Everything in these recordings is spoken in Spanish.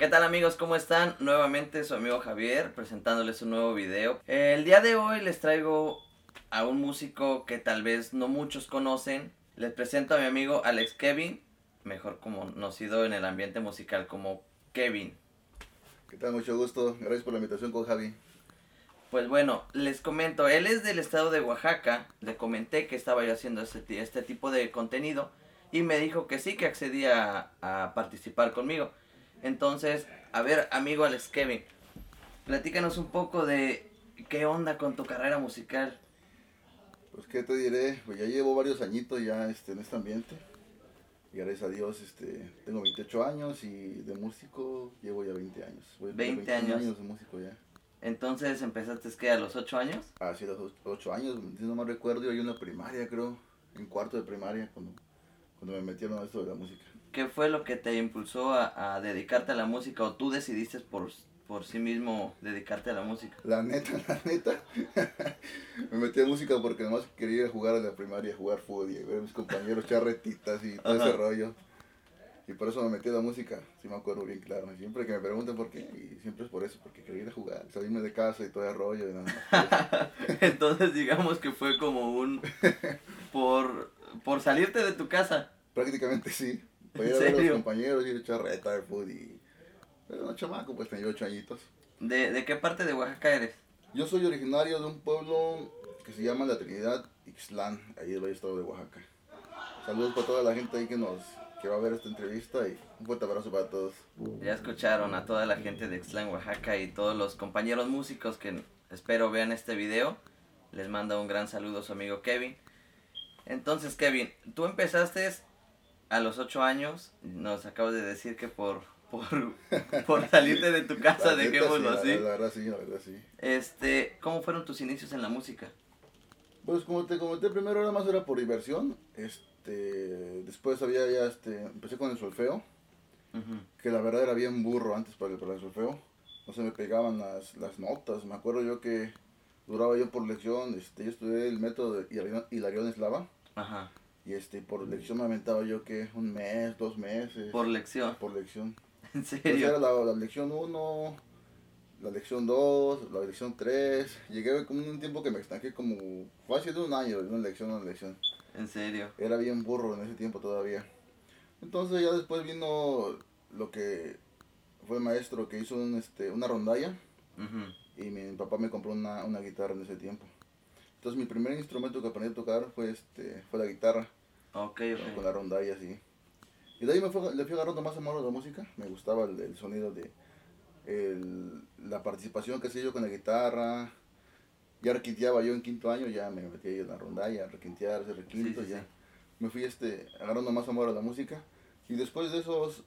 ¿Qué tal amigos? ¿Cómo están? Nuevamente su amigo Javier presentándoles un nuevo video. El día de hoy les traigo a un músico que tal vez no muchos conocen. Les presento a mi amigo Alex Kevin, mejor conocido en el ambiente musical como Kevin. ¿Qué tal? Mucho gusto. Gracias por la invitación con Javi. Pues bueno, les comento, él es del estado de Oaxaca. Le comenté que estaba yo haciendo este, este tipo de contenido y me dijo que sí, que accedía a, a participar conmigo. Entonces, a ver, amigo Alex Kevin, platícanos un poco de qué onda con tu carrera musical. Pues qué te diré, pues ya llevo varios añitos ya este, en este ambiente. Y gracias a Dios este, tengo 28 años y de músico llevo ya 20 años. Voy a tener 20 años. de músico ya. Entonces empezaste que a los 8 años. Ah, sí, a los 8 años, si no me recuerdo, yo en la primaria creo, en cuarto de primaria cuando, cuando me metieron a esto de la música. ¿Qué fue lo que te impulsó a, a dedicarte a la música o tú decidiste por, por sí mismo dedicarte a la música? La neta, la neta. me metí a música porque nomás quería ir a jugar a la primaria, jugar fútbol y ver a mis compañeros charretitas y todo Ajá. ese rollo. Y por eso me metí a la música, sí me acuerdo bien claro. Siempre que me preguntan por qué, y siempre es por eso, porque quería ir a jugar, salirme de casa y todo el rollo. Y nada más. Entonces digamos que fue como un... por, por salirte de tu casa. Prácticamente sí. Para ir ¿En a ver a los compañeros, a echar reta de fútbol y... Pero no chamaco, pues tenía 8 añitos. ¿De, ¿De qué parte de Oaxaca eres? Yo soy originario de un pueblo que se llama La Trinidad, Ixtlán, ahí del estado de Oaxaca. Saludos para toda la gente ahí que nos que va a ver esta entrevista y un fuerte abrazo para todos. Ya escucharon a toda la gente de Ixtlán, Oaxaca y todos los compañeros músicos que espero vean este video. Les manda un gran saludo a su amigo Kevin. Entonces, Kevin, tú empezaste a los 8 años. Nos acabas de decir que por, por, por salirte de tu casa, dejémoslo sí, así. La, verdad sí, la verdad sí. Este, ¿cómo fueron tus inicios en la música? Pues como te comenté primero, nada más era por diversión. Este, después había ya, este, empecé con el solfeo, que la verdad era bien burro antes para el, para el solfeo. No se me pegaban las, las notas. Me acuerdo yo que duraba yo por lección, este, yo estudié el método de Hilarión Eslava. Ajá. Y este, por lección me aventaba yo que un mes, dos meses. Por lección. por lección. ¿En Entonces era serio? la, la lección 1, la lección 2, la lección 3. Llegué como un tiempo que me estanqué como fácil de un año, de una lección a una lección. ¿En serio? Era bien burro en ese tiempo todavía. Entonces ya después vino lo que fue el maestro que hizo un, este, una rondalla y mi papá me compró una, una guitarra en ese tiempo. Entonces mi primer instrumento que aprendí a tocar fue, este, fue la guitarra. Ok, con ok. la rondalla así. Y de ahí me fue, le fui agarrando más amor a la música. Me gustaba el, el sonido de el- la participación que hacía yo con la guitarra. Ya requinteaba yo en quinto año, ya me metí ahí en la rondalla, requintear, hacer requinto, Sí, sí, ya. sí. Me fui este, agarrando más amor a la música. Y después de esos,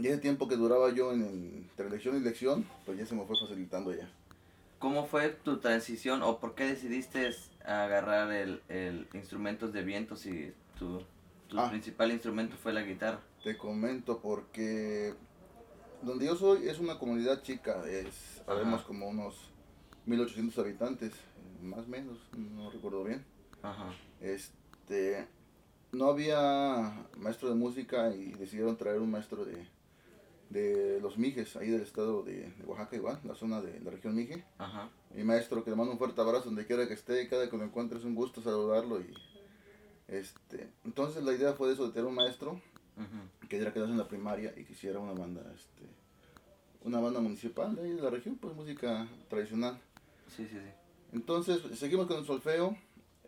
ya el tiempo que duraba yo en, en entre lección y lección, pues ya se me fue facilitando ya. ¿Cómo fue tu transición o por qué decidiste agarrar el, el instrumentos de viento si tu, tu Ah. principal instrumento fue la guitarra? Te comento porque donde yo soy es una comunidad chica, es, sabemos como unos 1800 habitantes, más o menos, no recuerdo bien. Ajá. Este, no había maestro de música y decidieron traer un maestro de, de los Mijes, ahí del estado de, de Oaxaca igual, la zona de la región Mije. Ajá. Mi maestro que le mando un fuerte abrazo donde quiera que esté, cada que lo encuentre es un gusto saludarlo y este, entonces la idea fue eso de tener un maestro ujú. que diera clase en la primaria y quisiera una banda, este, una banda municipal de ahí de la región, pues música tradicional. Sí, sí, sí. Entonces seguimos con el solfeo,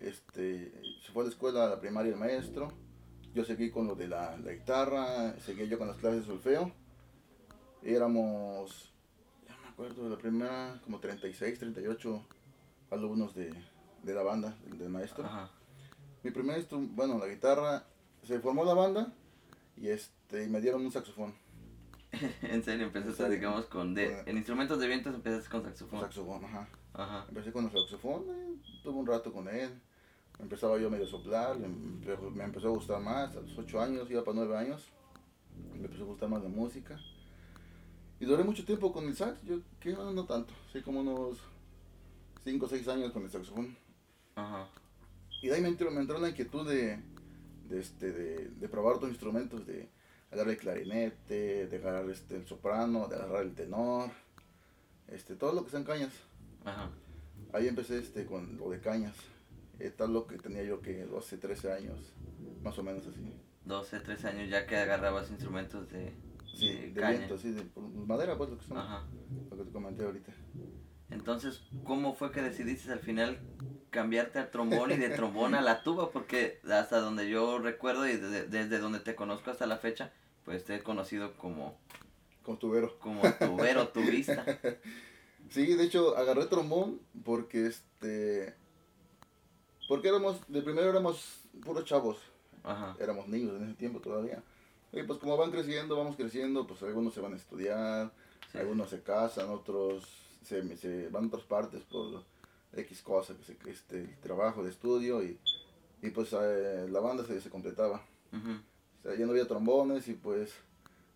este, se fue a la escuela, a la primaria el maestro, yo seguí con lo de la, la guitarra, seguí yo con las clases de solfeo, éramos, ya me acuerdo, de la primera como 36, 38 alumnos de, de la banda, del, del maestro. Ajá. Mi primer instrumento, bueno, la guitarra, se formó la banda y este, y me dieron un saxofón. en serio, empezaste, Sí. digamos, con... De, en instrumentos de viento empezaste con saxofón. Saxofón, ajá. Ajá. Empecé con el saxofón, eh, tuve un rato con él. Empezaba yo medio a soplar, me, empe- me empezó a gustar más. A los 8 años, iba para 9 años, me empezó a gustar más la música. Y duré mucho tiempo con el sax, yo que no, no tanto, sí como unos 5 o 6 años con el saxofón. Ajá. Y de ahí me entró, me entró la inquietud de, de, este, de, de probar otros instrumentos, de, agarrar el clarinete, de agarrar este, el soprano, de agarrar el tenor, este, todo lo que sean cañas. Ajá. Ahí empecé este, con lo de cañas. Eh, tal lo que tenía yo que 12, 13 años, más o menos así. 12, 13 años ya que agarrabas instrumentos de, Sí, de de, caña. viento, sí, de por- madera, pues lo que son, Ajá. lo que te comenté ahorita. Entonces, ¿cómo fue que decidiste al final cambiarte al trombón y de trombón a la tuba? Porque hasta donde yo recuerdo y desde, desde donde te conozco hasta la fecha, pues te he conocido como, Con tubero. como tubero, tubista. Sí, de hecho, agarré trombón porque este. Porque éramos, de primero éramos puros chavos, Ajá. éramos niños en ese tiempo todavía. Y pues como van creciendo, vamos creciendo, pues algunos se van a estudiar, Sí. algunos se casan, otros se, se van a otras partes por X cosa, que se, este, el trabajo, el estudio, y, y pues eh, la banda se, se completaba. Ujú. O sea, ya no había trombones y pues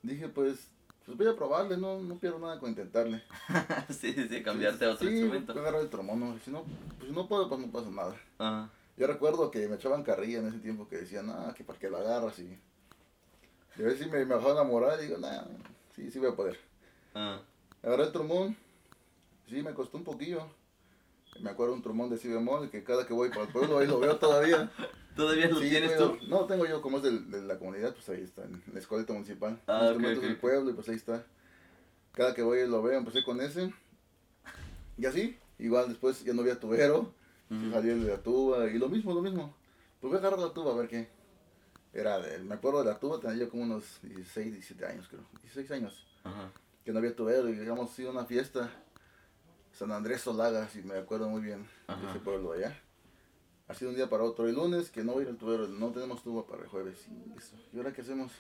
dije pues, pues voy a probarle, no, no pierdo nada con intentarle. sí, sí, cambiarte a otro sí, instrumento. agarrar el trombón, ¿no? Si no, pues si no puedo, pues no pasa nada. Yo recuerdo que me echaban carrilla en ese tiempo que decían, ah, que para que la agarras y... Y a veces me, me bajaban la moral y digo, nah, sí, sí voy a poder. Ah, Agarré el trombón, sí, me costó un poquillo. Me acuerdo un trombón de si bemol que cada que voy para el pueblo ahí lo veo todavía. ¿Todavía lo Sí, tienes tú? No, tengo yo, como es del- de, la comunidad, pues ahí está, en la escuelita municipal. Ah, instrumentos ok, del ok. pueblo y pues ahí está. Cada que voy lo veo, empecé con ese. Y así, igual después ya no había tubero, el de la tuba y lo mismo, lo mismo. Pues voy a agarrar la tuba a ver qué. Era, de- me acuerdo de la tuba, tenía yo como unos 16, 17 años creo, 16 años. Ajá. Que no había tubero y digamos, sí, una fiesta. San Andrés Solaga, si me acuerdo muy bien, de Ajá. ese pueblo allá. Así de un día para otro. El lunes, que no voy a ir al tubero, no tenemos tuba para el jueves. Y, eso. ¿Y ahora qué hacemos?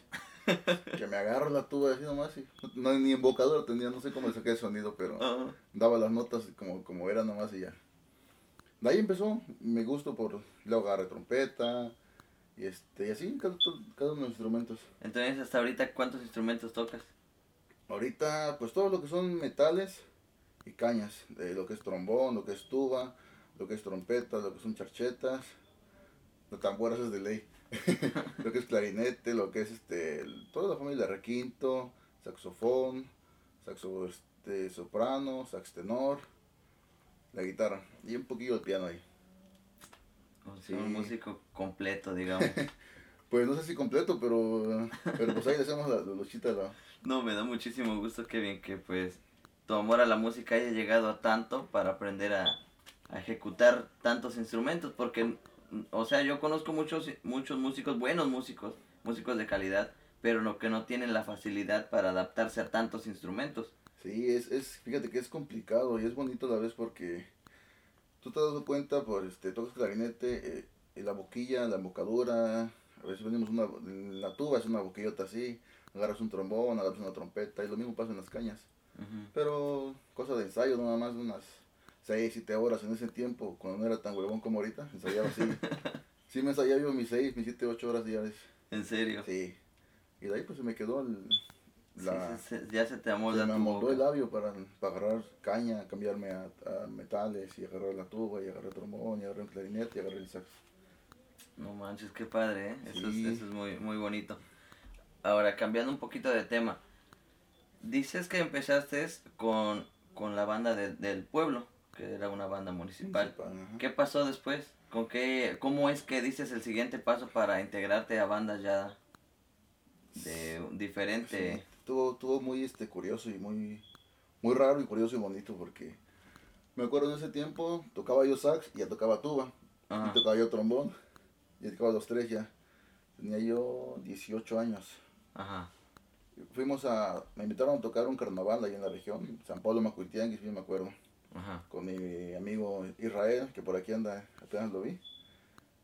que me agarro la tuba así nomás y no, ni embocador tenía, no sé cómo le saqué el sonido, pero Ah, daba las notas como, como era nomás y ya. De ahí empezó mi gusto por luego agarré trompeta y este y así cada, cada uno de los instrumentos. Entonces, hasta ahorita, ¿cuántos instrumentos tocas? Ahorita, pues todo lo que son metales y cañas, de lo que es trombón, lo que es tuba, lo que es trompeta, lo que son charchetas, los tambores es de ley, lo que es clarinete, lo que es este, toda la familia requinto, saxofón, saxo este, soprano, sax tenor, la guitarra y un poquillo el piano ahí. O sea, Sí. un músico completo, digamos. Pues no sé si completo, pero, pero pues ahí le hacemos la, la luchita. La, No, me da muchísimo gusto, Kevin, que pues tu amor a la música haya llegado a tanto para aprender a, ejecutar tantos instrumentos, porque, o sea, yo conozco muchos, muchos músicos, buenos músicos, músicos de calidad, pero no, que no tienen la facilidad para adaptarse a tantos instrumentos. Sí, es, es, fíjate que es complicado y es bonito a la vez porque tú te das cuenta, por este, tocas clarinete, eh, y la boquilla, la embocadura, a veces venimos una, en la tuba es una boquillota así, agarras un trombón, agarras una trompeta y lo mismo pasa en las cañas. Ujú. Pero cosa de ensayo, nada más unas 6, 7 horas en ese tiempo, cuando no era tan huevón como ahorita, ensayaba así. sí me ensayaba yo mis 6, mis 7, 8 horas diarias. En serio. Sí. Y de ahí pues se me quedó el, la... sí, sí, ya se te Se amolda me tu amoldó el labio para, para agarrar caña, cambiarme a, a metales y agarrar la tuba y agarrar trombón y agarrar el clarinete y agarrar el sax. No manches, qué padre, ¿eh? Eso, Sí. es, eso es muy, muy bonito. Ahora, cambiando un poquito de tema. Dices que empezaste con, con la banda de- del pueblo, que era una banda municipal. ¿Qué pasó después? ¿Con qué, ¿Cómo es que dices el siguiente paso para integrarte a bandas ya de diferente... Sí, Estuvo, estuvo muy este, curioso y muy, muy raro y curioso y bonito porque me acuerdo en ese tiempo tocaba yo sax y ya tocaba tuba Ajá. y tocaba yo trombón y tocaba los tres ya. Tenía yo 18 años. Ajá. Fuimos a, me invitaron a tocar un carnaval ahí en la región, San Pablo Macuitianguis, bien me acuerdo. Ajá. con mi amigo Israel, que por aquí anda, apenas lo vi.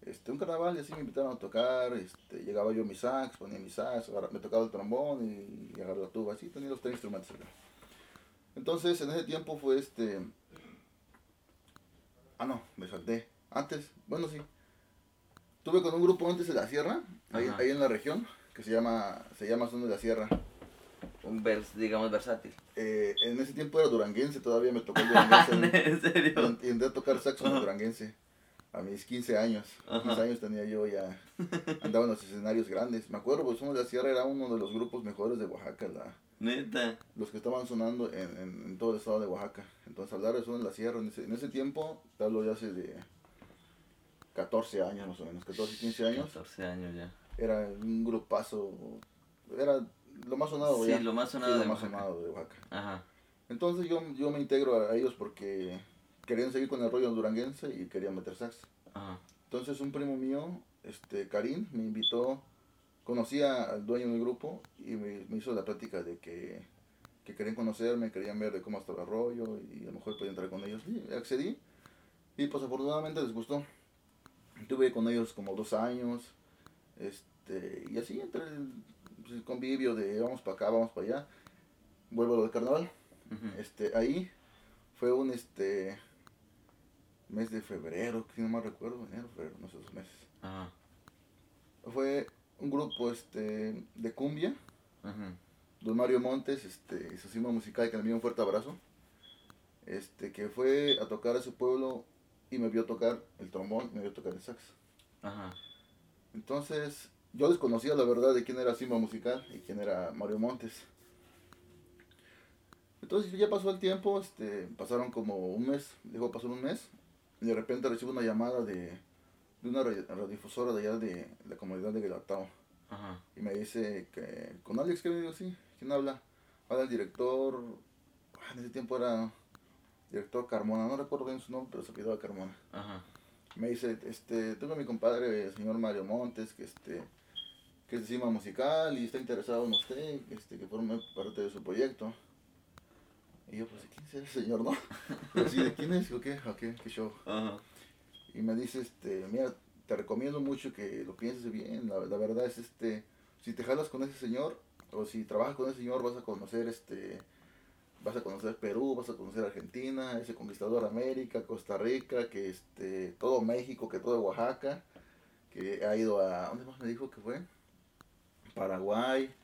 Este, un carnaval y así me invitaron a tocar, este, llegaba yo mi sax, ponía mi sax, me tocaba el trombón y, y agarraba la tuba, así tenía los tres instrumentos acá. Entonces, en ese tiempo fue este... Ah, no, me salté. Antes, bueno, sí. Tuve con un grupo antes de la sierra, ahí, ahí en la región, que se llama, se llama Son de la Sierra. Un vers, digamos, versátil. Eh, en ese tiempo era duranguense, todavía me tocó el duranguense. ¿En serio? Entré a tocar saxo en duranguense. a mis 15 años. Ajá. 15 años tenía yo ya, andaba en los escenarios grandes. Me acuerdo, pues Somos de la Sierra era uno de los grupos mejores de Oaxaca, la, Neta. los que estaban sonando en, en, en todo el estado de Oaxaca. Entonces hablar de Son de la Sierra, en ese, en ese tiempo, te hablo de hace de 14 años más o menos, 14, 15 años, 14 años ya. era un grupazo, era lo más sonado Sí, ya. lo más Sí, sonado lo de más Oaxaca. sonado de Oaxaca. Ajá. Entonces yo, yo me integro a ellos porque querían seguir con el rollo duranguense y querían meter sax. Ajá. Entonces un primo mío, este Karim, me invitó, conocía al dueño del grupo y me, me hizo la plática de que, que querían conocerme, querían ver de cómo estaba el rollo y a lo mejor podía entrar con ellos. Y accedí y pues afortunadamente les gustó. Estuve con ellos como dos años este, y así entre el, pues, el convivio de vamos para acá, vamos para allá. Vuelvo a lo de carnaval. Este, ahí fue un este mes de febrero, que no más recuerdo, enero, febrero, no sé, esos meses. Ajá. Fue un grupo este de cumbia, Ujú. don Mario Montes, este, y su cima musical que le envió un fuerte abrazo. Este, que fue a tocar a ese pueblo y me vio tocar el trombón me vio tocar el sax. Ajá. Entonces, yo desconocía la verdad de quién era Simba Musical y quién era Mario Montes. Entonces ya pasó el tiempo, este, pasaron como un mes, digo, pasó un mes, y de repente recibo una llamada de, de una radio- radiodifusora de allá de la comunidad de Guelatao. Y me dice que, con Alex, que me digo, sí, ¿quién habla? Habla el director, ah, en ese tiempo era director Carmona, no recuerdo bien su nombre, pero se apellidaba Carmona Ajá. me dice, este, tengo a mi compadre, el señor Mario Montes, que este, que es de Cima Musical y está interesado en usted, este, que forme parte de su proyecto. Y yo, pues, ¿quién es ese señor, no? Así, ¿de quién es? ¿O qué? ¿O qué? ¿Qué show? Ajá. Y me dice, este, mira, te recomiendo mucho que lo pienses bien, la, la verdad es, este, si te jalas con ese señor, o si trabajas con ese señor, vas a conocer, este, vas a conocer Perú, vas a conocer Argentina, ese conquistador América, Costa Rica, que este, todo México, que todo Oaxaca, que ha ido a, ¿dónde más me dijo que fue? Paraguay,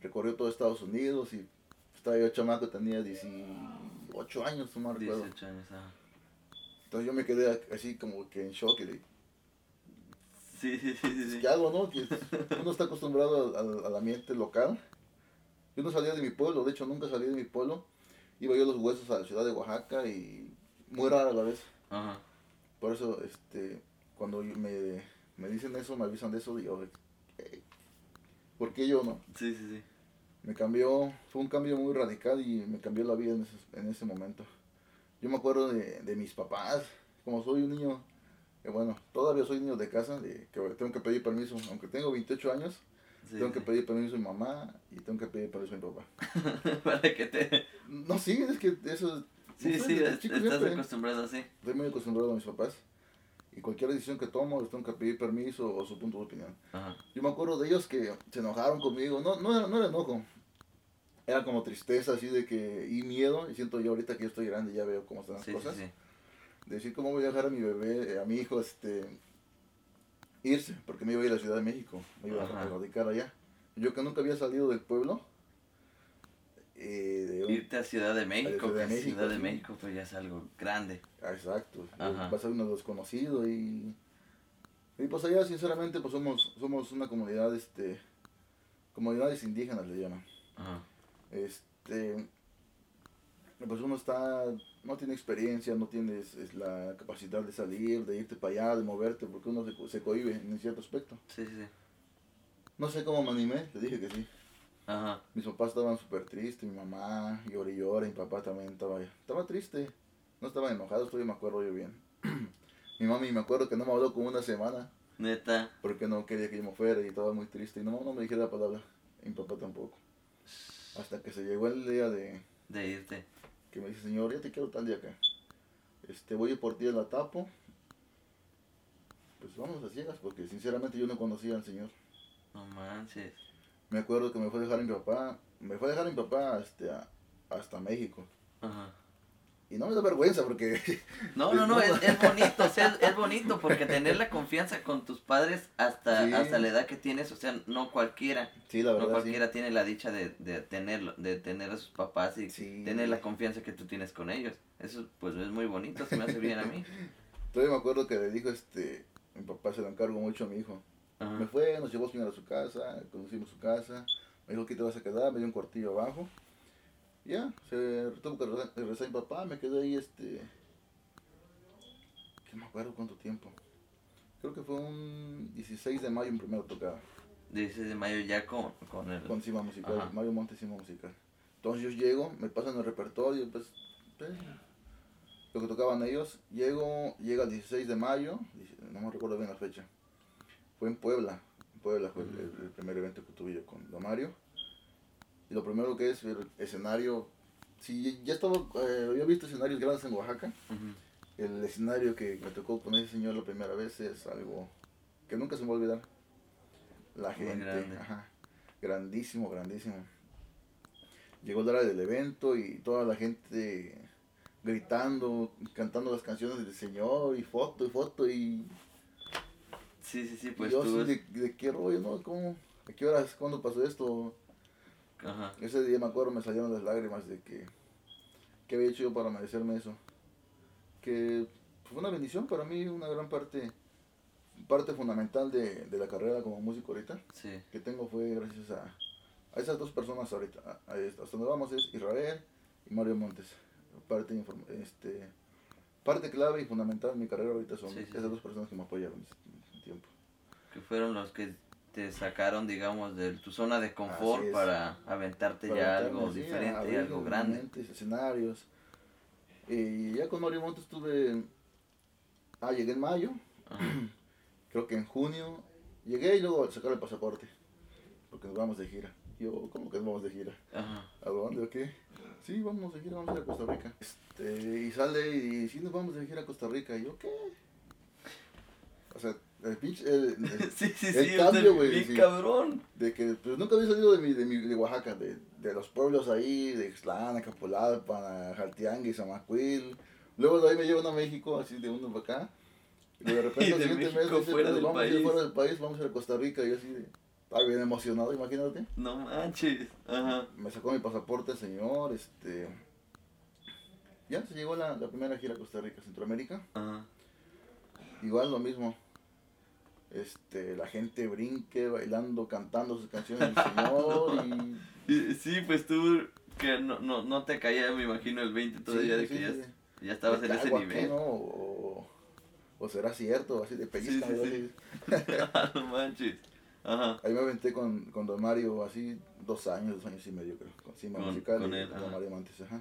recorrió todo Estados Unidos y estaba yo chamaco, tenía 18 años, no me recuerdo. 18 años, ajá. Entonces yo me quedé así como que en shock y de, Sí, sí, sí, sí. ¿qué hago, no? Que uno está acostumbrado al, al- ambiente local. Yo no salía de mi pueblo, de hecho nunca salí de mi pueblo. Iba yo a los huesos a la ciudad de Oaxaca y muy rara a la vez. Ajá. Por eso, este, cuando me, me dicen eso, me avisan de eso, digo, "Eh, ¿por qué yo no? Sí, sí, sí. Me cambió, fue un cambio muy radical y me cambió la vida en ese, en ese momento. Yo me acuerdo de, de mis papás, como soy un niño, que bueno, todavía soy niño de casa, de que tengo que pedir permiso, aunque tengo 28 años, Sí, tengo que pedir permiso a mi mamá y tengo que pedir permiso a mi papá. Para que te... No, sí, es que eso... Sí, no sé, sí, es- estás siempre acostumbrado así. Estoy muy acostumbrado a mis papás. Y cualquier decisión que tomo, les tengo que pedir permiso o su punto de opinión. Ajá. Yo me acuerdo de ellos que se enojaron conmigo. No, no, era, no era enojo. Era como tristeza, así de que... Y miedo. Y siento yo ahorita que yo estoy grande, ya veo cómo están las Sí, cosas. sí. De decir cómo voy a dejar a mi bebé, a mi hijo, este... Irse, porque me iba a ir a la Ciudad de México. Me iba Ajá. a radicar allá. Yo que nunca había salido del pueblo. Eh, de un- Irte a Ciudad de México, Ciudad de que México, Ciudad de. México pues ya es algo grande. Ah, Exacto. Ajá. Va a ser uno desconocido y. Y pues allá sinceramente pues somos, somos una comunidad, este. Comunidades indígenas le llaman. Ajá. Este. Pues uno está. No tiene experiencia, no tienes es la capacidad de salir, de irte para allá, de moverte, porque uno se, se cohibe en cierto aspecto. Sí, sí, sí. No sé cómo me animé, te dije que sí. Ajá. Mis papás estaban súper tristes, mi mamá lloró y llora, mi papá también estaba, estaba triste. No estaban enojados, todavía me acuerdo yo bien. mi mami me acuerdo que no me habló como una semana Neta. porque no quería que yo me fuera y estaba muy triste. Y no, no me dijera la palabra, y mi papá tampoco. Hasta que se llegó el día de De irte. que me dice, señor, ya te quiero tal día acá. Este, voy a ir por ti a la tapo. Pues vamos a ciegas porque sinceramente yo no conocía al señor. No manches. Me acuerdo que me fue a dejar a mi papá, me fue a dejar a mi papá este, a- hasta México. Ajá. Y no me da vergüenza porque No, no, no, es, es bonito, o sea, es, es bonito porque tener la confianza con tus padres hasta, Sí. hasta la edad que tienes, o sea, no cualquiera, sí, la no verdad sí. cualquiera tiene la dicha de, de tenerlo, de tener a sus papás y tener la confianza que tú tienes con ellos. Eso pues es muy bonito, se me hace bien a mí. Todavía me acuerdo que le dijo este, mi papá se lo encargo mucho a mi hijo. Me fue, nos llevó a su casa, conocimos su casa, me dijo que te vas a quedar, me dio un cuartillo abajo. Ya, se tuvo que regresar mi papá, me quedé ahí este... Que me acuerdo cuánto tiempo. Creo que fue un 16 de mayo en primera tocada. 16 de mayo ya con, con el... Con Cima Musical, Mario Montes Cima Musical. Entonces yo llego, me pasan el repertorio, pues, pues, lo que tocaban ellos. Llego, llega el 16 de mayo, no me recuerdo bien la fecha. Fue en Puebla, en Puebla fue el, primer evento que tuve yo con Don Mario. Y lo primero que es el escenario, si ya estaba, eh, había visto escenarios grandes en Oaxaca, el escenario que me tocó con ese señor la primera vez es algo que nunca se me va a olvidar. La gente, ajá, grandísimo, grandísimo. Llegó la hora del evento y toda la gente gritando, cantando las canciones del Señor y foto y foto y... Sí, sí, sí, pues yo tú... de, de, qué rollo, ¿no? ¿Cómo? ¿A qué horas? ¿Cuándo pasó esto? Ajá. Ese día me acuerdo, me salieron las lágrimas de que... ¿Qué había hecho yo para merecerme eso? Que fue una bendición para mí, una gran parte parte fundamental de, de, la carrera como músico ahorita sí. que tengo fue gracias a, a esas dos personas ahorita. hasta donde vamos es Israel y Mario Montes. Parte, este, parte clave y fundamental de mi carrera ahorita son esas dos personas que me apoyaron. Que fueron los que te sacaron, digamos, de tu zona de confort para aventarte ya algo diferente, y algo grande. escenarios. Y ya con Mario Montes estuve... Ah, llegué en mayo. Creo que en junio llegué y luego sacar el pasaporte. Porque nos vamos de gira. Yo, ¿cómo que nos vamos de gira? ¿A dónde o qué? Sí, vamos de gira, vamos a ir a Costa Rica. Este, y sale y sí, nos vamos de gira a Costa Rica. Y yo, ¿qué? O sea, el pinche. El, sí, sí, el sí, cambio, güey. Sí, cabrón. De que pues, nunca había salido de, mi, de, mi, de Oaxaca, de, de los pueblos ahí, de Ixtlán, Capolapa, Jaltianguis, Zamacuil. Luego de ahí me llevan a México, así de uno para acá. Y de repente, el siguiente mes, dice, fuera pues, vamos a ir fuera del país, vamos a ir a Costa Rica. Y así. Estaba bien emocionado, imagínate. No manches. Ajá. Me sacó mi pasaporte señor, este. Ya se llegó la, la primera gira a Costa Rica, Centroamérica. Ajá. Igual lo mismo. Este, la gente brinque, bailando, cantando sus canciones del señor y... Sí, pues tú que no, no, no te caía, me imagino, el 20 todavía de que ya, ya, estabas en ese nivel. ¿no? O, o, será cierto, así de pellizca. Sí, no manches. Ajá. Ahí me aventé con, con Don Mario así dos años, dos años y medio creo, con Cima Musical con, Don Mario Montes, ajá.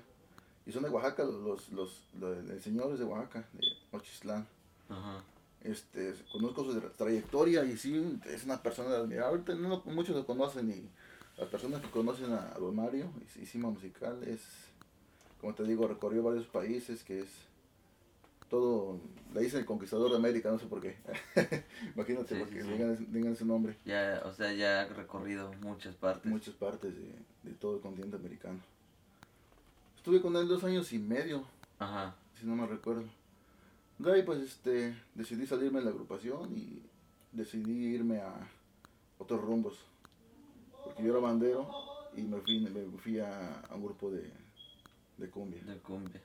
Y son de Oaxaca, los, los, los, el señor es de Oaxaca, de Ochislán. Ajá. Este, conozco su trayectoria y sí, es una persona admirable. Ahorita no, muchos lo conocen y las personas que conocen a Don Mario y Cima Musical es, como te digo, recorrió varios países, que es todo, le dicen el conquistador de América, no sé por qué. Imagínate, porque Digan, ese nombre. Ya, o sea, ya ha recorrido muchas partes. Muchas partes de, de todo el continente americano. Estuve con él dos años y medio, Ajá. si no me recuerdo. Ahí pues este, decidí salirme de la agrupación y decidí irme a otros rumbos. Porque yo era bandero y me fui, me fui a, a un grupo de, de cumbia. De cumbia.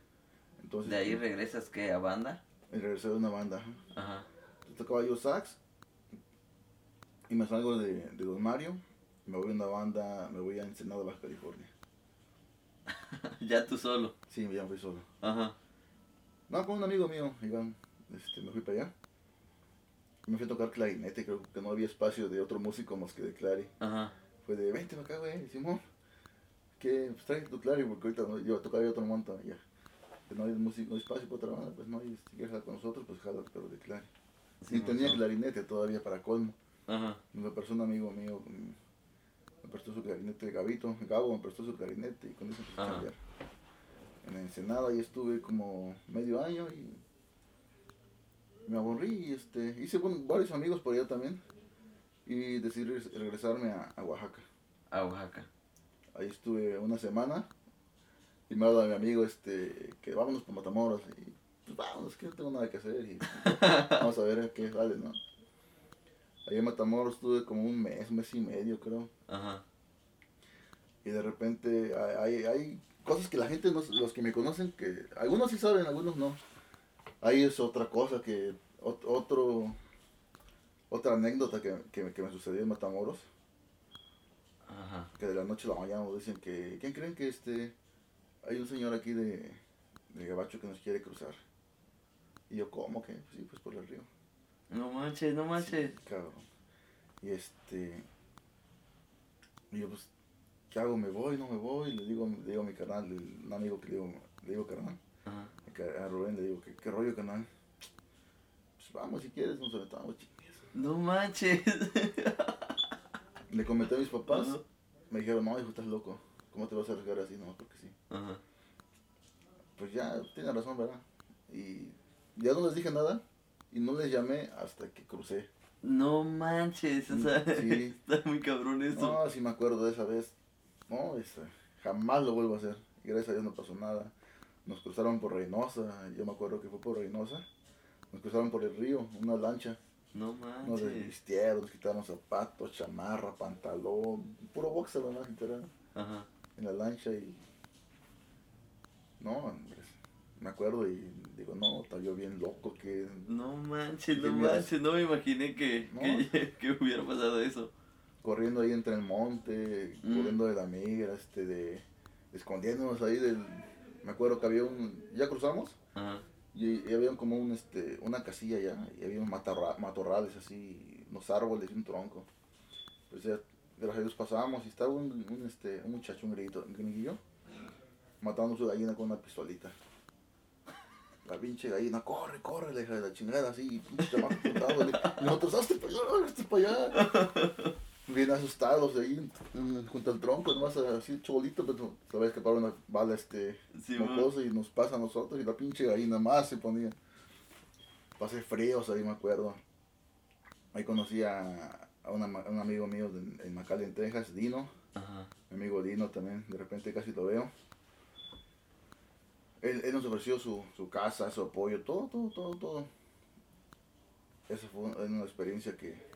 ¿De ahí regresas qué? ¿A banda? Y regresé de una banda. Ajá. Tocaba yo sax y me salgo de, de Don Mario, me voy a una banda, me voy a Ensenada, Baja California. ¿Ya tú solo? Sí, ya fui solo. Ajá. No, con un amigo mío, Iván, este, me fui para allá. Me fui a tocar clarinete, creo que no había espacio de otro músico más que de clari. Ajá. Fue de, vente para acá, güey, Simón. Que, pues trae tu clari, porque ahorita no, yo tocaba otro montón ya no hay músico, espacio para otra banda, pues no hay, si quieres con nosotros, pues jala, pero de claro. Sí, y tenía clarinete todavía para colmo. Ajá. Me persona amigo mío, me prestó su clarinete, Gabito, Gabo me prestó su clarinete y con eso empecé a cambiar. En Ensenada y estuve como medio año y me aburrí y este, hice varios amigos por allá también y decidí regresarme a, a Oaxaca. A Oaxaca. Ahí estuve una semana y me habla mi amigo, este, que vámonos por Matamoros. Y pues vámonos, que no tengo nada que hacer. Y vamos a ver qué vale, ¿no? Ahí en Matamoros estuve como un mes, un mes y medio, creo. Ajá. Y de repente hay, hay cosas que la gente, no, los que me conocen, que algunos sí saben, algunos no. Ahí es otra cosa que, ot- otro, otra anécdota que, que, que me sucedió en Matamoros, Ajá. que de la noche a la mañana nos dicen que, ¿quién creen que este, hay un señor aquí de, de Gabacho que nos quiere cruzar? Y yo, ¿cómo que? Sí, pues por el río. No manches, no manches. Sí, cabrón. Y este. Y yo, pues, ¿qué hago? ¿Me voy? ¿No me voy? Le digo, le digo a mi carnal, un amigo que le digo, le digo carnal, Ajá. a Rubén le digo, ¿qué, qué rollo, carnal? Pues vamos, si quieres, nos aventamos, chingues. No manches. Le comenté a mis papás, Ajá. me dijeron, no, hijo, estás loco. ¿Cómo te vas a arriesgar así? No, porque sí. Ajá. Pues ya, tiene razón, ¿verdad? Y ya no les dije nada y no les llamé hasta que crucé. No manches, o sea, Sí. está muy cabrón eso. No, sí me acuerdo de esa vez. No, este, jamás lo vuelvo a hacer. Y gracias a Dios no pasó nada. Nos cruzaron por Reynosa, yo me acuerdo que fue por Reynosa. Nos cruzaron por el río, una lancha. No Nos manches. desvistieron, nos quitaron zapatos, chamarra, pantalón, puro boxer, ¿verdad? Literal, Ajá. en la lancha y... No, hombre, me acuerdo y digo, no, estaba yo bien loco que... No manches, ¿Qué no miras? manches, no me imaginé que, No. que, que hubiera pasado eso. Corriendo ahí entre el monte, Mm. corriendo de la migra, este, de, escondiéndonos ahí del, me acuerdo que había un, ya cruzamos, Ajá. y, y había como un, este, una casilla ya, y había unos matorra- matorrales así, unos árboles y un tronco, pues ya, gracias a Dios pasamos, y estaba un, un, este, un muchacho, un gringuito, un gringuillo, matando su gallina con una pistolita. La pinche gallina, corre, corre, la hija de la chingada, así, y pinche. Y nosotros, hazte para allá, hazte para allá. Bien asustados ahí, junto al tronco, nomás así cholito, pero se va a escapar una bala este Sí, y nos pasa a nosotros y la pinche gallina más se ponía. Pasé fríos ahí, me acuerdo. Ahí conocí a, a una ma- un amigo mío de- en McAllen, Texas, Dino. Ajá. Mi amigo Dino también, de repente casi lo veo. Él, él nos ofreció su, su casa, su apoyo, todo, todo, todo, todo. Esa fue una, una experiencia que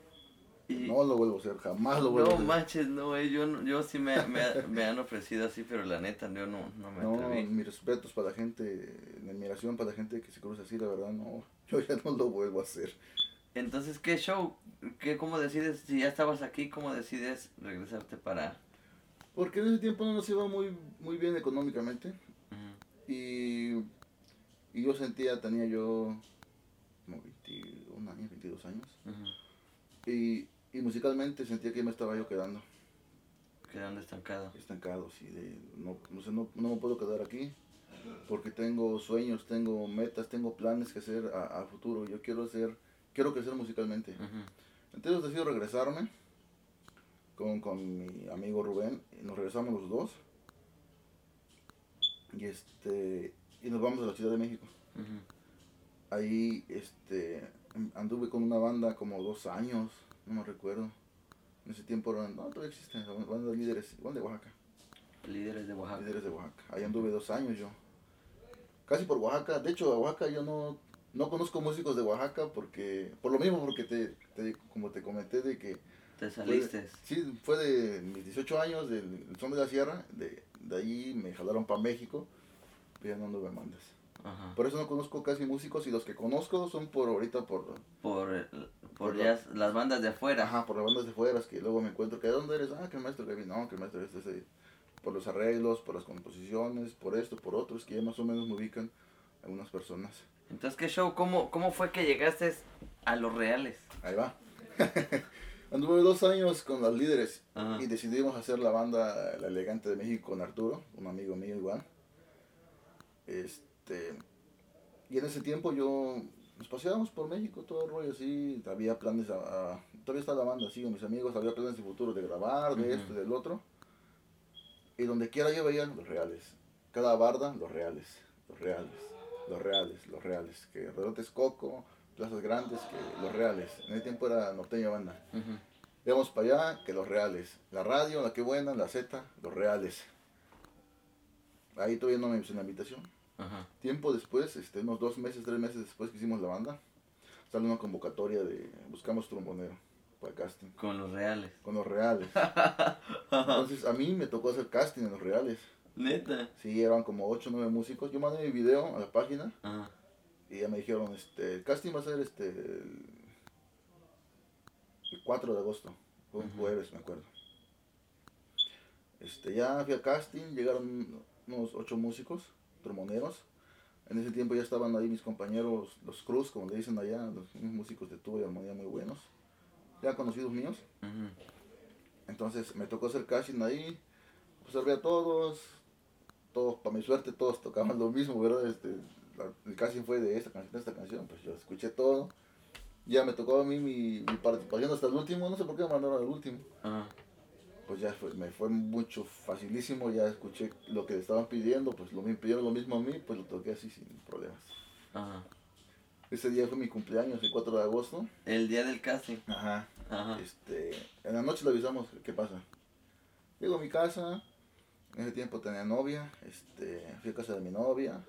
Y- no lo vuelvo a hacer, jamás lo vuelvo a No hacer. manches, no, eh, yo, no- yo sí me, me, me han ofrecido así, pero la neta, yo no, no me No, atreví. mis respetos para la gente, mi admiración para la gente que se cruza así, la verdad, no, yo ya no lo vuelvo a hacer. Entonces, ¿qué show? ¿Qué, ¿Cómo decides? Si ya estabas aquí, ¿cómo decides regresarte para...? Porque en ese tiempo no nos iba muy, muy bien económicamente y, y yo sentía, tenía yo como 21 años, 22 años, y, y musicalmente sentía que me estaba yo quedando Quedando estancado. estancado, así de, no, no sé, no, no me puedo quedar aquí porque tengo sueños, tengo metas, tengo planes que hacer a, a futuro, yo quiero hacer, quiero crecer musicalmente. Entonces decido regresarme con, con mi amigo Rubén. Y nos regresamos los dos. Y este y nos vamos a la Ciudad de México. Ahí este anduve con una banda como dos años, no me recuerdo. En ese tiempo eran, no, todavía existe, la banda de líderes, igual de Oaxaca, Líderes de Oaxaca. líderes de Oaxaca. Ahí anduve dos años yo. Casi por Oaxaca, de hecho a Oaxaca yo no, no conozco músicos de Oaxaca porque, por lo mismo porque te, te- como te comenté de que Te saliste. Sí, fue de mis 18 años del Son de la Sierra, de, de ahí me jalaron para México, pero ya no anduve en bandas. Ajá. Por eso no conozco casi músicos y los que conozco son por ahorita por, Por, el- por Por ya las bandas de afuera. ajá, por las bandas de fuera, que luego me encuentro que ¿de dónde eres? Ah, que el maestro Kevin, no, que el maestro este, este, por los arreglos, por las composiciones, por esto, por otros, que ya más o menos me ubican algunas personas. Entonces, ¿qué show? ¿Cómo, ¿Cómo fue que llegaste a los reales? Ahí va. Anduve dos años con los líderes Ajá. y decidimos hacer la banda La Elegante de México con Arturo, un amigo mío igual. Este, y en ese tiempo yo nos paseábamos por México, todo el rollo así, había planes, a, a- todavía está la banda así, con mis amigos, había planes de futuro de grabar, de Ujú. esto y del otro. Y donde quiera yo veía los reales. Cada barda, los reales, los reales, los reales, los reales. Que Redotes Coco, plazas grandes, que los reales. En ese tiempo era norteña banda. Íbamos para allá, que los reales. La radio, la que buena, la Z, los reales. Ahí todavía no me hice una invitación. Ajá. Tiempo después, este, unos dos meses, tres meses después que hicimos la banda, sale una convocatoria de buscamos trombonero para el casting, Con los reales. con los reales. Entonces a mí me tocó hacer casting en los reales. Neta. Sí, eran como 8 o 9 músicos. Yo mandé mi video a la página Ajá. Y ya me dijeron, este, el casting va a ser este, el, el 4 de agosto. Fue un jueves, me acuerdo. Este, ya fui al casting, llegaron unos ocho músicos, tromoneros. En ese tiempo ya estaban ahí mis compañeros, los Cruz, como le dicen allá, los unos músicos de tuba y armonía muy buenos. Ya conocidos míos. Entonces me tocó hacer casting ahí, observé a todos, todos, para mi suerte, todos tocaban lo mismo, ¿verdad? Este, la- el casting fue de esta canción, de esta canción, pues yo escuché todo. Ya me tocó a mí mi, mi participación hasta el último, no sé por qué me mandaron al último. Pues ya fue- me fue mucho facilísimo, ya escuché lo que le estaban pidiendo, pues lo me pidieron lo mismo a mí, pues lo toqué así sin problemas. Ajá. Ese día fue mi cumpleaños, el 4 de agosto. El día del casting. Ajá. Ajá. Este, en la noche le avisamos qué pasa. Llego a mi casa, en ese tiempo tenía novia, este, fui a casa de mi novia,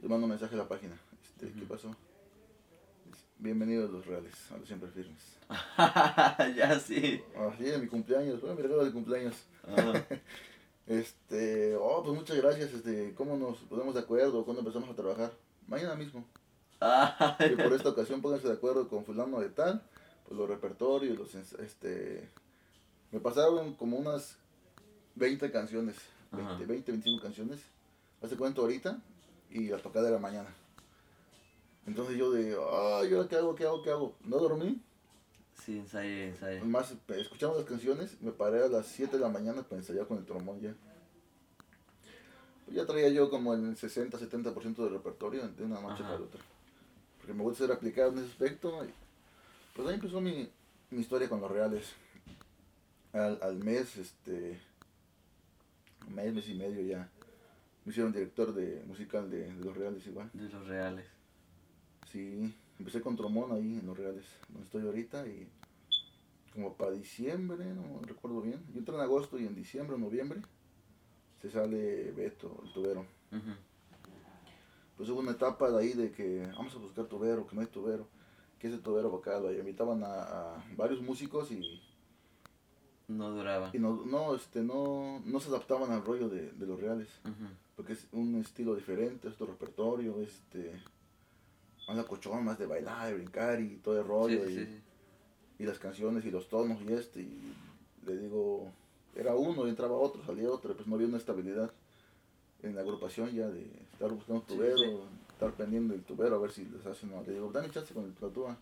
le mando un mensaje a la página, este, ¿qué pasó? Bienvenidos los reales, a los siempre firmes. ya sí. Así es mi cumpleaños, fue mi regalo de cumpleaños. Ajá. Este, oh, pues muchas gracias, este, ¿cómo nos ponemos de acuerdo? ¿Cuándo empezamos a trabajar? Mañana mismo. Ah, Que por esta ocasión pónganse de acuerdo con fulano de tal, pues los repertorios, los, este, me pasaron como unas 20 canciones, 20, Ajá. 20, 25 canciones, hace cuento ahorita, y la tocada era mañana. Entonces yo de, ay, ¿ahora qué hago, qué hago, qué hago? No dormí, Sí, ensayé, ensayé. más pe- escuchamos las canciones, me paré a las 7 de la mañana para ensayar con el trombón ya. Ya traía yo como el 60-70% del repertorio de una noche Ajá. para otra. Porque me gusta ser aplicado en ese aspecto. y, pues ahí empezó mi, mi historia con los reales. Al, al mes, este, mes, mes y medio ya, me hicieron director de musical de, de los reales igual. De los reales. Sí, empecé con trombón ahí en Los Reales, donde estoy ahorita y como para diciembre, no recuerdo bien. Yo entré en agosto y en diciembre o noviembre se sale Beto, el tubero. Pues hubo una etapa de ahí de que vamos a buscar tubero, que no hay tubero, que ese tubero vocal, ahí invitaban a, a varios músicos y, No duraba. y no, no, este, no, no se adaptaban al rollo de, de Los Reales. Porque es un estilo diferente, es otro repertorio, este, más locochón, más de bailar, de brincar y todo el rollo, sí, y, sí, y las canciones y los tonos y este, y le digo, era uno y entraba otro, salía otro, pues no había una estabilidad en la agrupación ya de estar buscando Sí, tubero, sí. estar pendiendo el tubero a ver si les hacen, no, le digo, dame chance con el- tuba,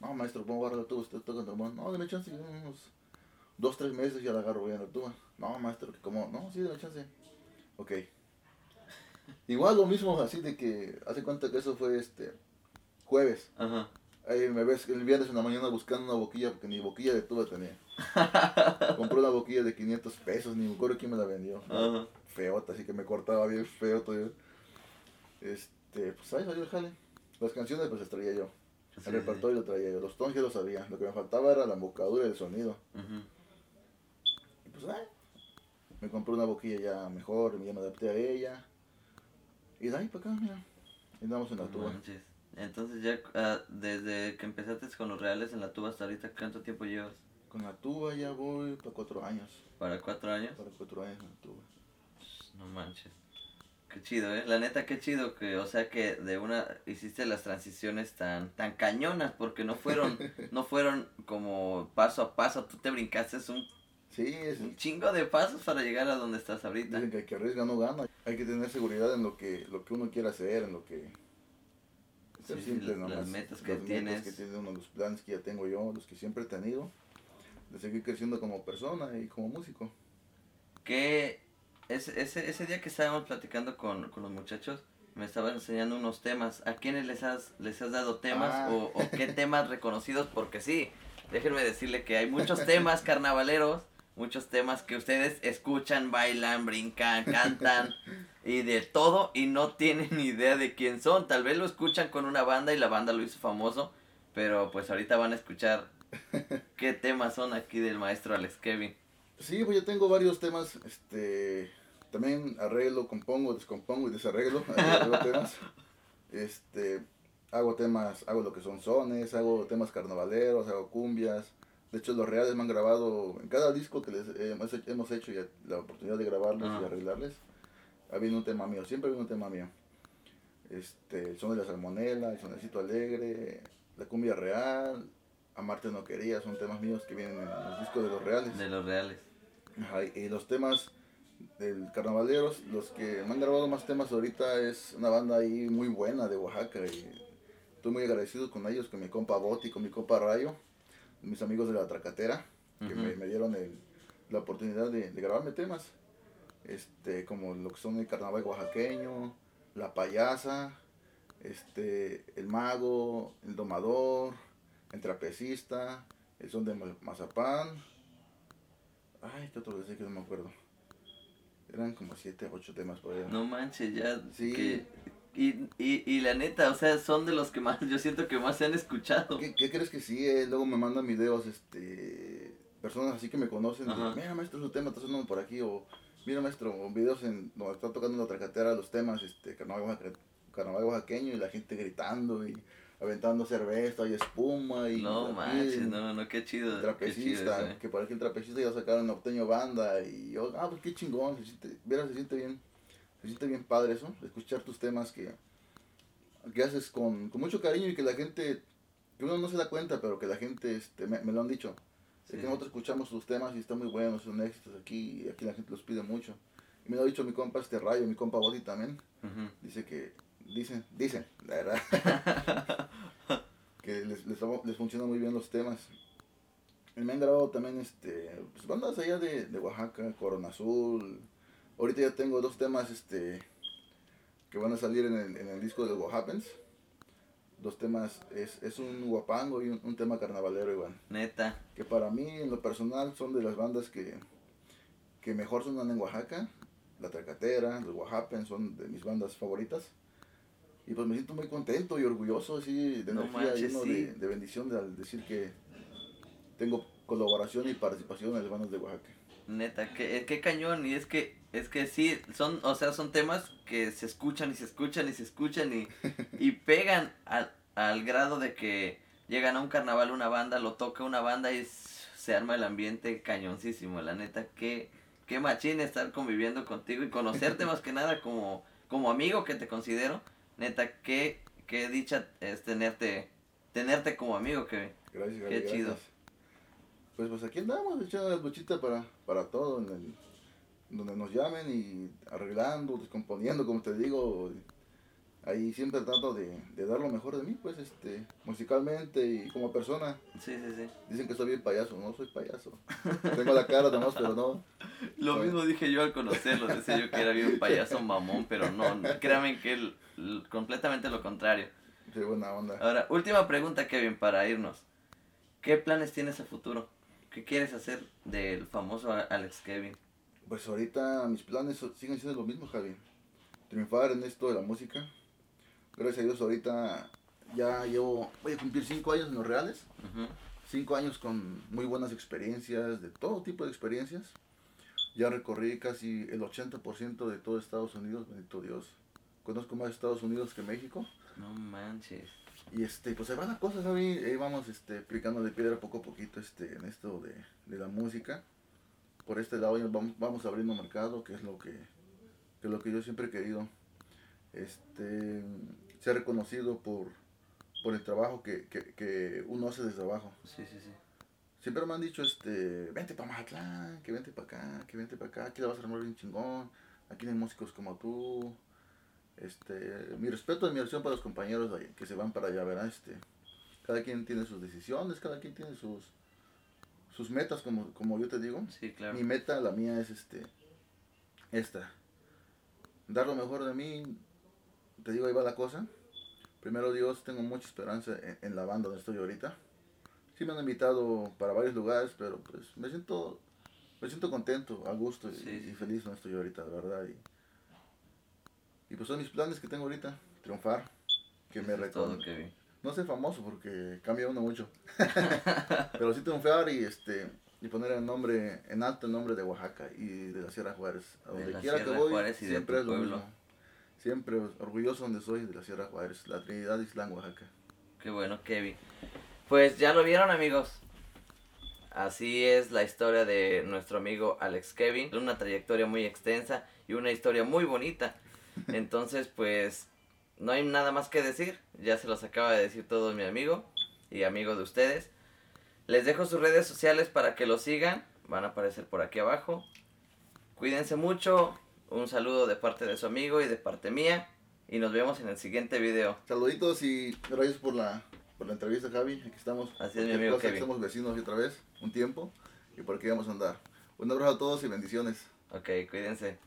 no maestro, ¿cómo agarrar la tuba? Usted toca el trombón, no, dame chance, unos dos, tres meses ya la agarro bien la tuba, no maestro, que como, no, sí, dame chance, ok. Igual lo mismo, así de que hace cuenta que eso fue este jueves. Ajá. Ahí me ves el viernes en la mañana buscando una boquilla porque ni boquilla de tuba tenía. Compré una boquilla de 500 pesos, ni me acuerdo quién me la vendió. Ajá. Feota, así que me cortaba bien feo todavía. Este, pues ahí salió el jale. Las canciones pues las traía yo. El Sí, repertorio lo traía yo. Los tonos ya lo sabía. Lo que me faltaba era la embocadura y el sonido. sí. Ujú. Y pues ay, me compré una boquilla ya mejor, ya me adapté a ella. Y de ahí para acá, mira. Y andamos en la No tuba. manches. Entonces ya ah, desde que empezaste con los reales en la tuba hasta ahorita, ¿cuánto tiempo llevas? Con la tuba ya voy para cuatro años. ¿Para cuatro años? Para cuatro años en la tuba. No manches. Qué chido, ¿eh? La neta, qué chido que, o sea, que de una hiciste las transiciones tan tan cañonas porque no fueron no fueron como paso a paso, tú te brincaste un, Sí, es, un chingo de pasos para llegar a donde estás ahorita. dicen que el que arriesga no gana. Hay que tener seguridad en lo que, lo que uno quiere hacer, en lo que... Sí, simple las- las metas que Las tienes. que tiene uno, los planes que ya tengo yo, los que siempre he tenido. De seguir creciendo como persona y como músico. Que ese, ese, ese día que estábamos platicando con, con los muchachos, me estaban enseñando unos temas. ¿A quiénes les has, les has dado temas Ah. o, o qué temas reconocidos? Porque sí, déjenme decirle que hay muchos temas carnavaleros, muchos temas que ustedes escuchan, bailan, brincan, cantan y de todo y no tienen ni idea de quién son. Tal vez lo escuchan con una banda y la banda lo hizo famoso, pero pues ahorita van a escuchar qué temas son aquí del maestro Alex Kevin. Sí, pues yo tengo varios temas, este, también arreglo, compongo, descompongo y desarreglo, hago temas, este, hago temas, hago lo que son sones, hago temas carnavaleros, hago cumbias, de hecho los reales me han grabado, en cada disco que les hemos, hecho- ya la oportunidad de grabarles Ajá. y arreglarles, ha habido un tema mío, siempre ha habido un tema mío. este, el son de la salmonela, el sonecito alegre, la cumbia real, Amarte no quería, son temas míos que vienen en los discos de los reales. De los reales. Ajá, y los temas del Carnavaleros, los que me han grabado más temas ahorita es una banda ahí muy buena de Oaxaca y estoy muy agradecido con ellos, con mi compa Boti, con mi compa Rayo, mis amigos de la Tracatera, que me, me, dieron el, la oportunidad de, de, grabarme temas, este, como lo que son el carnaval oaxaqueño, la payasa, este, el mago, el domador, el trapecista, el son de mazapán. Ay, ¿qué otro decía que no me acuerdo? Eran como siete, ocho temas por ahí. No manches, ya. Sí. Y, y, y, la neta, o sea, son de los que más, yo siento que más se han escuchado. ¿Qué, qué crees que sí? Eh? Luego me mandan videos, este, personas así que me conocen. Mira, maestro, su tema está sonando por aquí. O, mira, maestro, videos en donde está tocando en la tracatera los temas, este, carnaval, carnaval oaxaqueño y la gente gritando y aventando cerveza y espuma y no manches, no, no, qué chido. Trapecista, chido que parece que el trapecista ya sacaron norteño banda y yo, ah, pues qué chingón, se siente, se siente bien, se siente bien padre eso, escuchar tus temas que, que haces con, con mucho cariño y que la gente, que uno no se da cuenta, pero que la gente, este, me, me lo han dicho, sí. que nosotros escuchamos tus temas y están muy buenos, son éxitos aquí, y aquí la gente los pide mucho. Y me lo ha dicho mi compa este Rayo, mi compa Boti también, dice que dicen, dicen, la verdad, que les, les, les funcionan muy bien los temas. Y me han grabado también este, pues, bandas allá de, de Oaxaca, Corona Azul. Ahorita ya tengo dos temas este, que van a salir en el, en el disco de What Happens. Dos temas, es, es un guapango y un, un, tema carnavalero, Iván. Neta. Que para mí, en lo personal, son de las bandas que, que mejor sonan en Oaxaca. La Tracatera, los What Happens son de mis bandas favoritas. Y pues me siento muy contento y orgulloso así de no energía, manches, lleno sí. de, de, bendición de, al decir que tengo colaboración y participación en las bandas de Oaxaca. Neta, qué, qué cañón, y es que, es que sí, son, o sea, son temas que se escuchan y se escuchan y se escuchan y, y pegan al, al grado de que llegan a un carnaval una banda, lo toca una banda y se arma el ambiente cañoncísimo, la neta, qué, qué machín estar conviviendo contigo y conocerte más que nada como, como amigo que te considero neta, qué, qué dicha es tenerte, tenerte como amigo, que Gracias, Qué gracias. chido. Pues, pues aquí andamos echando las luchitas para, para todo, en el, donde nos llamen y arreglando, descomponiendo, como te digo. Ahí siempre trato de, de dar lo mejor de mí, pues, este, musicalmente y como persona. Sí, sí, sí. Dicen que soy bien payaso, no soy payaso. Tengo la cara nomás, pero no. Lo Soy- mismo dije yo al conocerlo, decía yo que era bien payaso mamón, pero no, créanme que el, el- completamente lo contrario. Soy buena onda. Ahora, última pregunta, Kevin, para irnos. ¿Qué planes tienes a futuro? ¿Qué quieres hacer del famoso Alex Kevin? Pues ahorita mis planes siguen siendo lo mismo, Javi. Triunfar en esto de la música. Gracias a Dios ahorita ya llevo, voy a cumplir cinco años en los reales. Ujú. Cinco años con muy buenas experiencias, de todo tipo de experiencias. Ya recorrí casi el 80% de todo Estados Unidos, bendito Dios. Conozco más Estados Unidos que México. No manches. Y este, pues ahí va la cosa, Javi. Ahí vamos este, picando de piedra poco a poquito este, en esto de, de la música. Por este lado vamos, vamos abriendo mercado, que es lo que, que es lo que yo siempre he querido. Este, ser reconocido por, por el trabajo que, que, que uno hace desde abajo. Sí, sí, sí. Siempre me han dicho, este, vente para Mazatlán, que vente para acá, que vente para acá, aquí la vas a armar bien chingón, aquí no hay músicos como tú. Este, mi respeto y admiración para los compañeros ahí que se van para allá, ¿verdad? Este, cada quien tiene sus decisiones, cada quien tiene sus, sus metas, como, como yo te digo. Sí, claro. Mi meta, la mía es este, esta, dar lo mejor de mí, te digo, ahí va la cosa. Primero Dios, tengo mucha esperanza en, en la banda donde estoy ahorita. Sí me han invitado para varios lugares, pero pues me siento, me siento contento, a gusto y, Sí, sí. y feliz donde estoy ahorita, la verdad. Y, y pues son mis planes que tengo ahorita, triunfar, que me reconozcan. No ser famoso porque cambia uno mucho. Pero sí triunfar y este y poner el nombre, en alto el nombre de Oaxaca y de la Sierra Juárez. A De donde quiera que voy, Juárez y de siempre es lo pueblo. mismo. Siempre orgulloso donde soy de la Sierra Juárez, la Trinidad Islán, Oaxaca. Qué bueno, Kevin. Pues ya lo vieron, amigos. Así es la historia de nuestro amigo Alex Kevin. Una trayectoria muy extensa y una historia muy bonita. Entonces, pues, no hay nada más que decir. Ya se los acaba de decir todo mi amigo y amigo de ustedes. Les dejo sus redes sociales para que lo sigan. Van a aparecer por aquí abajo. Cuídense mucho. Un saludo de parte de su amigo y de parte mía. Y nos vemos en el siguiente video. Saluditos y gracias por la, por la entrevista, Javi. Aquí estamos. Así es, mi amigo Kevin. Somos vecinos otra vez, un tiempo. Y por aquí vamos a andar. Un abrazo a todos y bendiciones. Ok, cuídense.